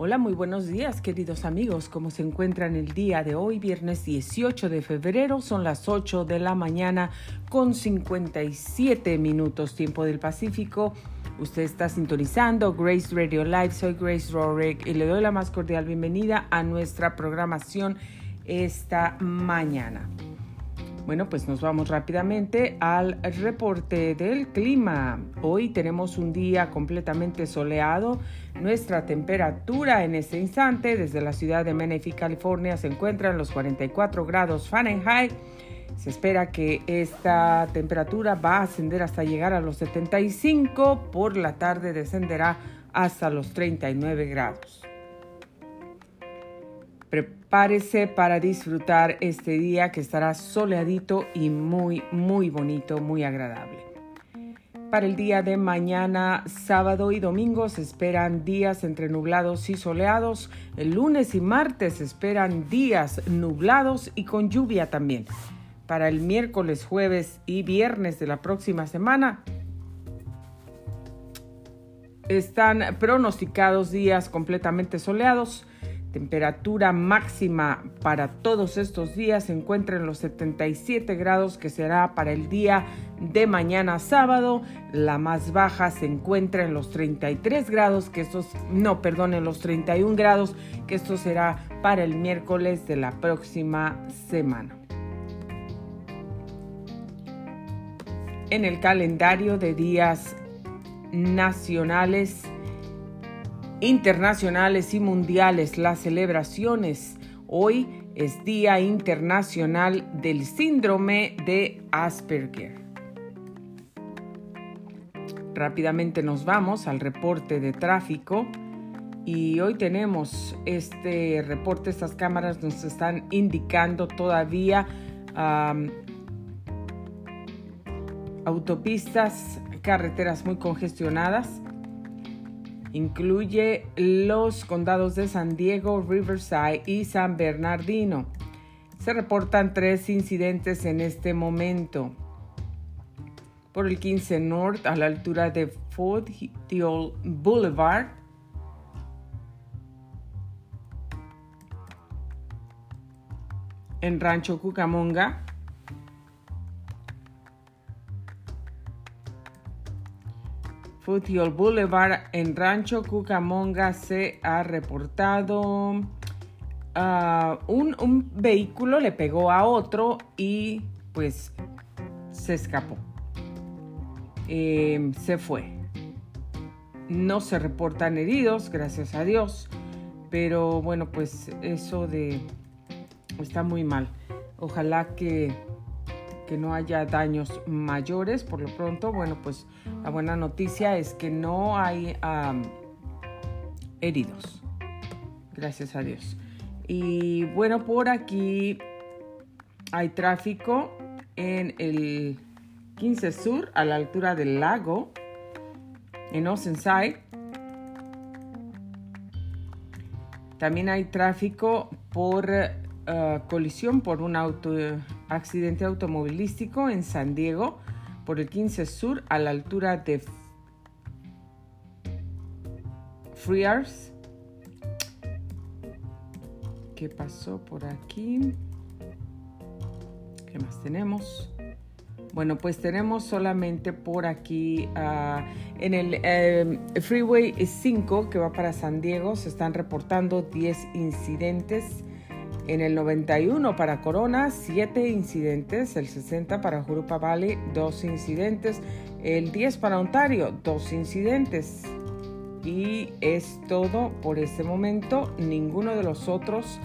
Hola, muy buenos días queridos amigos. ¿Cómo se encuentran el día de hoy, viernes 18 de febrero? Son las 8 de la mañana con 57 minutos tiempo del Pacífico. Usted está sintonizando Grace Radio Live. Soy Grace Rorick y le doy la más cordial bienvenida a nuestra programación esta mañana. Bueno, pues nos vamos rápidamente al reporte del clima. Hoy tenemos un día completamente soleado. Nuestra temperatura en este instante desde la ciudad de Menifee, California, se encuentra en los 44 grados Fahrenheit. Se espera que esta temperatura va a ascender hasta llegar a los 75. Por la tarde descenderá hasta los 39 grados. Prepárese para disfrutar este día que estará soleadito y muy, muy bonito, muy agradable. Para el día de mañana, sábado y domingo se esperan días entre nublados y soleados. El lunes y martes se esperan días nublados y con lluvia también. Para el miércoles, jueves y viernes de la próxima semana están pronosticados días completamente soleados Temperatura máxima para todos estos días se encuentra en los 77 grados que será para el día de mañana sábado. La más baja se encuentra en los 33 grados, que estos, no, perdón, en los 31 grados, que esto será para el miércoles de la próxima semana. En el calendario de días nacionales, internacionales y mundiales, las celebraciones. Hoy es Día Internacional del Síndrome de Asperger. Rápidamente nos vamos al reporte de tráfico y hoy tenemos este reporte, estas cámaras nos están indicando todavía autopistas, carreteras muy congestionadas Incluye los condados de San Diego, Riverside y San Bernardino. Se reportan tres incidentes en este momento. Por el 15 North a la altura de Foothill Boulevard. En Rancho Cucamonga Foothill Boulevard en Rancho Cucamonga se ha reportado ah, un, vehículo le pegó a otro y pues se escapó. Em, se fue. No se reportan heridos, gracias a Dios. Pero bueno, pues eso de... está muy mal. Ojalá que que no haya daños mayores. Por lo pronto, bueno, pues la buena noticia es que no hay heridos. Gracias a Dios. Y bueno, por aquí hay tráfico en el 15 Sur, a la altura del lago, en Oceanside. También hay tráfico por uh, colisión por un auto accidente automovilístico en San Diego por el 15 Sur a la altura de Frears. ¿Qué pasó por aquí? ¿Qué más tenemos? Bueno, pues tenemos solamente por aquí ah, en el eh, Freeway 5 que va para San Diego se están reportando 10 incidentes en el 91 para Corona, 7 incidentes. El 60 para Jurupa Valley, 2 incidentes. El 10 para Ontario, 2 incidentes. Y es todo por este momento. Ninguno de los otros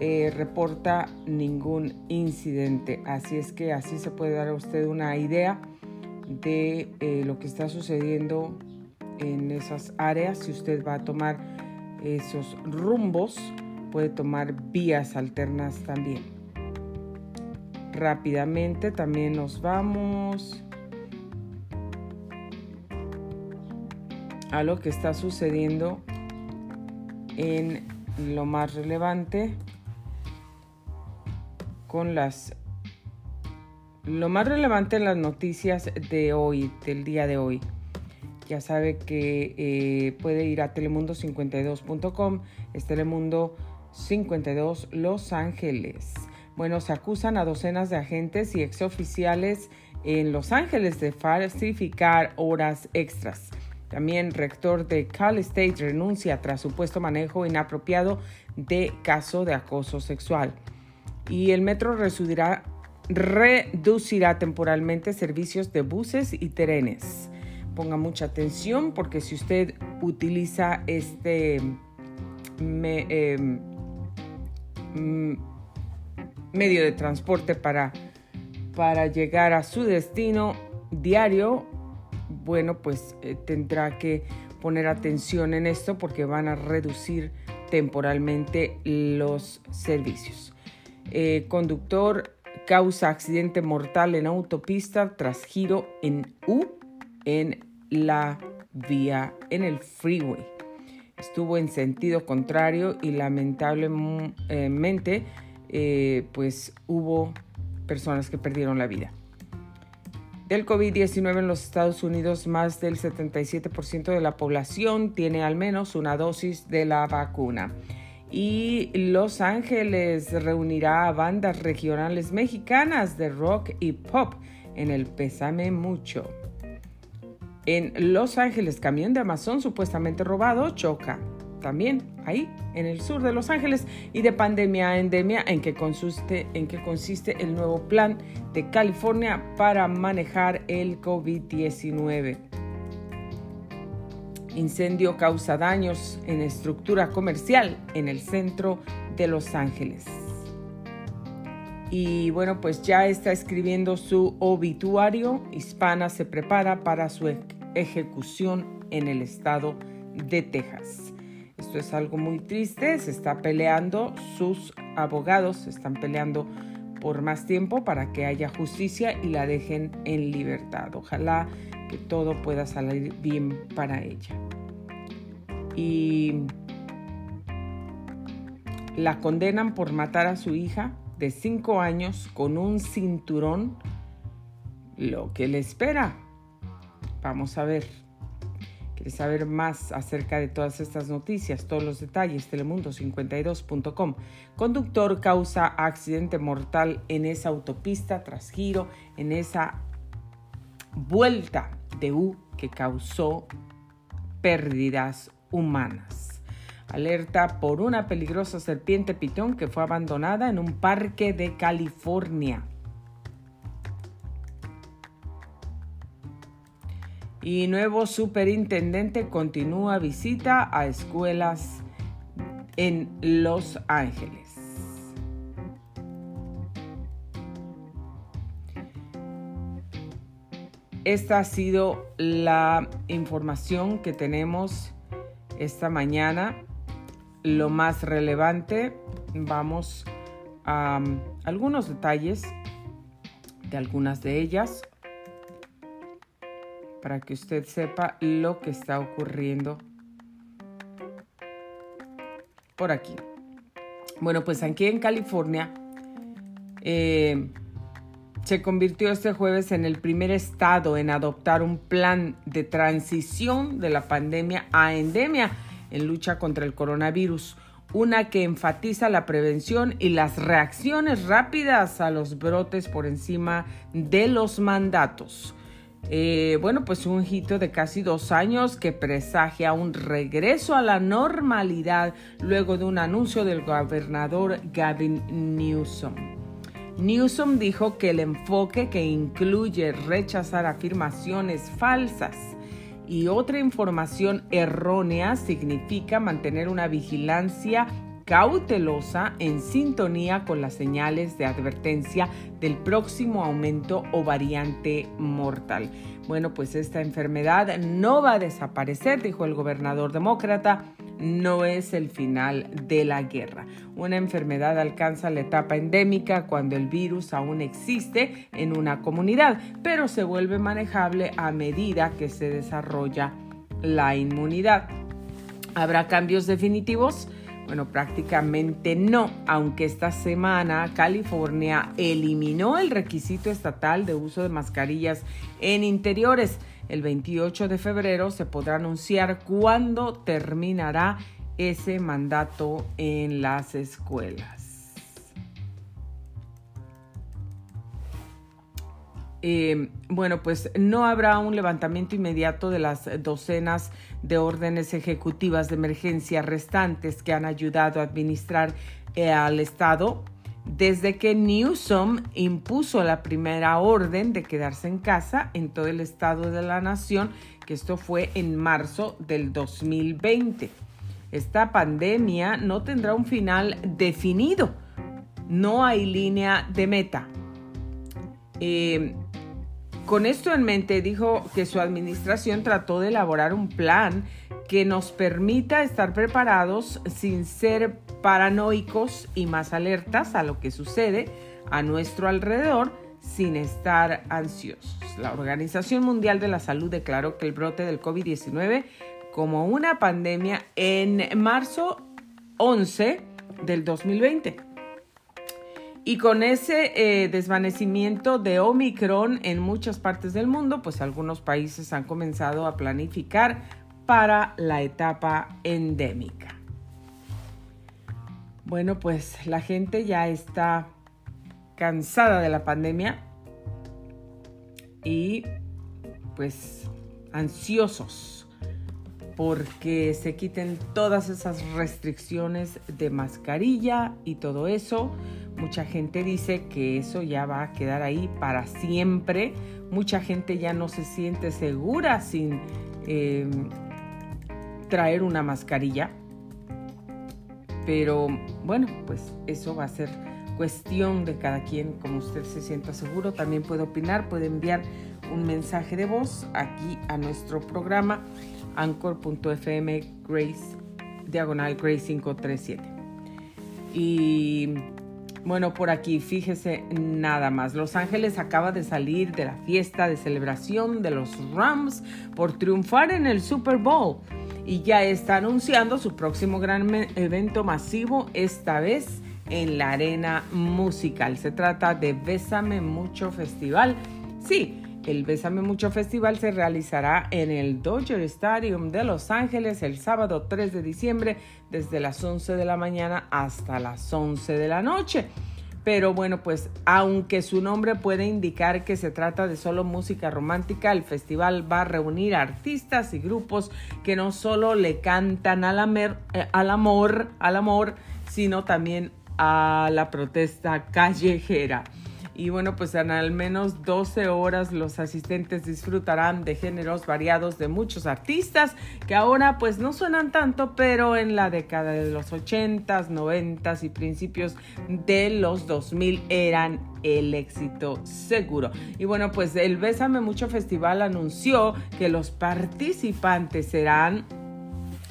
eh, reporta ningún incidente. Así es que así se puede dar a usted una idea de eh, lo que está sucediendo en esas áreas. Si usted va a tomar esos rumbos puede tomar vías alternas también. Rápidamente también nos vamos a lo que está sucediendo en lo más relevante con las lo más relevante en las noticias de hoy, del día de hoy. ya sabe que eh, puede ir a telemundo52.com, es Telemundo 52 Los Ángeles. Bueno, se acusan a docenas de agentes y exoficiales en Los Ángeles de falsificar horas extras. También rector de Cal State renuncia tras supuesto manejo inapropiado de caso de acoso sexual. Y el metro reducirá, temporalmente servicios de buses y trenes. Ponga mucha atención porque si usted utiliza este em, medio de transporte para, para llegar a su destino diario, bueno, pues eh, tendrá que poner atención en esto porque van a reducir temporalmente los servicios. Eh, conductor causa accidente mortal en autopista tras giro en U en la vía, en el freeway. Estuvo en sentido contrario y lamentablemente eh, pues hubo personas que perdieron la vida del COVID-19 en los Estados Unidos, más del 77% de la población tiene al menos una dosis de la vacuna. Y Los Ángeles reunirá a bandas regionales mexicanas de rock y pop en el Pésame Mucho. En Los Ángeles, camión de Amazon supuestamente robado choca también ahí en el sur de Los Ángeles y de pandemia a endemia en que consiste, consiste el nuevo plan de California para manejar el COVID-19. Incendio causa daños en estructura comercial en el centro de Los Ángeles. Y bueno, pues ya está escribiendo su obituario. Hispana se prepara para su ejecución en el estado de Texas. Esto es algo muy triste, se está peleando, sus abogados se están peleando por más tiempo para que haya justicia y la dejen en libertad. Ojalá que todo pueda salir bien para ella. Y la condenan por matar a su hija de cinco años con un cinturón. Lo que le espera. Vamos a ver saber más acerca de todas estas noticias, todos los detalles, telemundo52.com. Conductor causa accidente mortal en esa autopista tras giro, en esa vuelta de U que causó pérdidas humanas. Alerta por una peligrosa serpiente pitón que fue abandonada en un parque de California. Y nuevo superintendente continúa visita a escuelas en Los Ángeles. Esta ha sido la información que tenemos esta mañana. Lo más relevante, vamos a um, algunos detalles de algunas de ellas para que usted sepa lo que está ocurriendo por aquí. Bueno, pues aquí en California eh, se convirtió este jueves en el primer estado en adoptar un plan de transición de la pandemia a endemia en lucha contra el coronavirus, una que enfatiza la prevención y las reacciones rápidas a los brotes por encima de los mandatos. Eh, bueno, pues un hito de casi dos años que presagia un regreso a la normalidad luego de un anuncio del gobernador Gavin Newsom. Newsom dijo que el enfoque que incluye rechazar afirmaciones falsas y otra información errónea significa mantener una vigilancia cautelosa en sintonía con las señales de advertencia del próximo aumento o variante mortal. Bueno, pues esta enfermedad no va a desaparecer, dijo el gobernador demócrata, no es el final de la guerra. Una enfermedad alcanza la etapa endémica cuando el virus aún existe en una comunidad, pero se vuelve manejable a medida que se desarrolla la inmunidad. ¿Habrá cambios definitivos? Bueno, prácticamente no, aunque esta semana California eliminó el requisito estatal de uso de mascarillas en interiores. El 28 de febrero se podrá anunciar cuándo terminará ese mandato en las escuelas. Eh, bueno, pues no habrá un levantamiento inmediato de las docenas de órdenes ejecutivas de emergencia restantes que han ayudado a administrar eh, al Estado desde que Newsom impuso la primera orden de quedarse en casa en todo el estado de la nación, que esto fue en marzo del 2020. Esta pandemia no tendrá un final definido, no hay línea de meta. Eh, con esto en mente, dijo que su administración trató de elaborar un plan que nos permita estar preparados sin ser paranoicos y más alertas a lo que sucede a nuestro alrededor sin estar ansiosos. La Organización Mundial de la Salud declaró que el brote del COVID-19 como una pandemia en marzo 11 del 2020 y con ese eh, desvanecimiento de Omicron en muchas partes del mundo, pues algunos países han comenzado a planificar para la etapa endémica. Bueno, pues la gente ya está cansada de la pandemia y pues ansiosos porque se quiten todas esas restricciones de mascarilla y todo eso Mucha gente dice que eso ya va a quedar ahí para siempre. Mucha gente ya no se siente segura sin em, traer una mascarilla. Pero bueno, pues eso va a ser cuestión de cada quien, como usted se sienta seguro. También puede opinar, puede enviar un mensaje de voz aquí a nuestro programa anchor.fm Grace, diagonal Grace 537. Y bueno, por aquí, fíjese nada más. Los Ángeles acaba de salir de la fiesta de celebración de los Rams por triunfar en el Super Bowl y ya está anunciando su próximo gran evento masivo, esta vez en la arena musical. Se trata de Bésame Mucho Festival. Sí, el Bésame Mucho Festival se realizará en el Dodger Stadium de Los Ángeles el sábado 3 de diciembre desde las 11 de la mañana hasta las 11 de la noche. Pero bueno, pues aunque su nombre puede indicar que se trata de solo música romántica, el festival va a reunir artistas y grupos que no solo le cantan al, eh, al amor, al amor, sino también a la protesta callejera. Y bueno, pues en al menos 12 horas los asistentes disfrutarán de géneros variados de muchos artistas que ahora pues no suenan tanto, pero en la década de los 80s, 90s y principios de los 2000 eran el éxito seguro. Y bueno, pues el Bésame Mucho Festival anunció que los participantes serán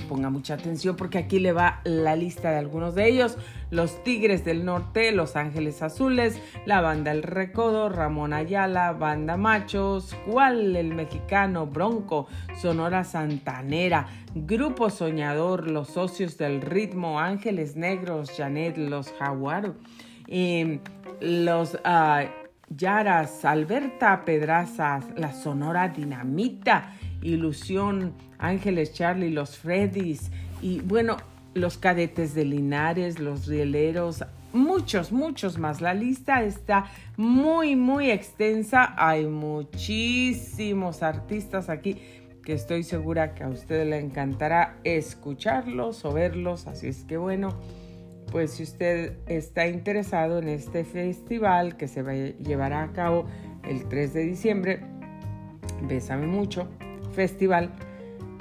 ponga mucha atención porque aquí le va la lista de algunos de ellos. Los Tigres del Norte, Los Ángeles Azules, la banda El Recodo, Ramón Ayala, Banda Machos, Cual el Mexicano, Bronco, Sonora Santanera, Grupo Soñador, Los Socios del Ritmo, Ángeles Negros, Janet, Los Jaguar, em, los... Uh, Yaras, Alberta Pedrazas, la Sonora Dinamita, Ilusión, Ángeles Charlie, los Freddys y bueno, los cadetes de Linares, los rieleros, muchos, muchos más. La lista está muy, muy extensa. Hay muchísimos artistas aquí que estoy segura que a usted le encantará escucharlos o verlos. Así es que bueno, pues si usted está interesado en este festival que se llevará a cabo el 3 de diciembre, bésame mucho festival,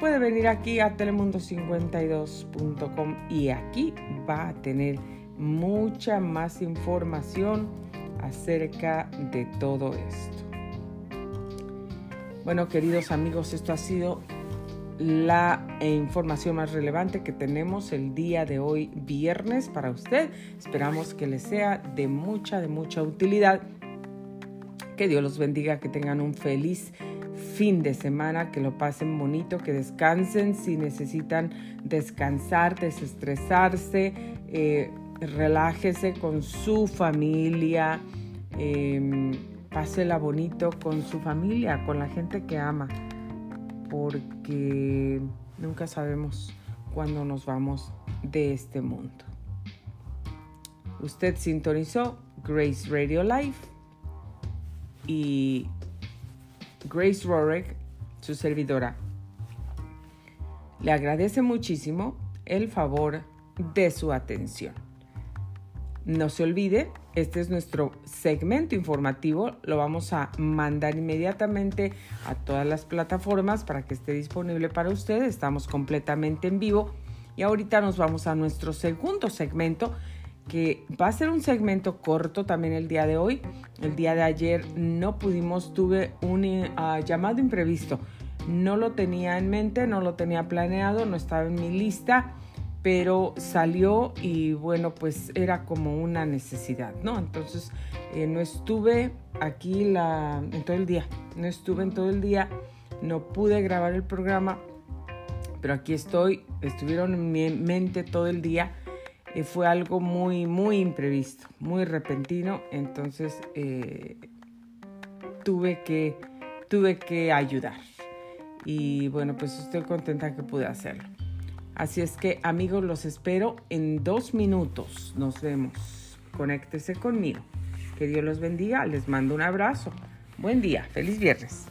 puede venir aquí a telemundo52.com y aquí va a tener mucha más información acerca de todo esto. Bueno, queridos amigos, esto ha sido la información más relevante que tenemos el día de hoy, viernes, para usted. Esperamos que les sea de mucha, de mucha utilidad. Que Dios los bendiga, que tengan un feliz fin de semana, que lo pasen bonito, que descansen si necesitan descansar, desestresarse, eh, relájese con su familia, eh, pásela bonito con su familia, con la gente que ama, porque nunca sabemos cuándo nos vamos de este mundo. Usted sintonizó Grace Radio Live y Grace Rorick, su servidora, le agradece muchísimo el favor de su atención. No se olvide, este es nuestro segmento informativo, lo vamos a mandar inmediatamente a todas las plataformas para que esté disponible para usted, estamos completamente en vivo. Y ahorita nos vamos a nuestro segundo segmento que va a ser un segmento corto también el día de hoy. El día de ayer no pudimos, tuve un uh, llamado imprevisto. No lo tenía en mente, no lo tenía planeado, no estaba en mi lista, pero salió y bueno, pues era como una necesidad, ¿no? Entonces eh, no estuve aquí en todo el día, no estuve en todo el día, no pude grabar el programa, pero aquí estoy, estuvieron en mi mente todo el día eh, fue algo muy, muy imprevisto, muy repentino, entonces eh, tuve, que, tuve que ayudar. Y bueno, pues estoy contenta que pude hacerlo. Así es que amigos, los espero en dos minutos. Nos vemos. Conéctese conmigo. Que Dios los bendiga. Les mando un abrazo. Buen día. Feliz viernes.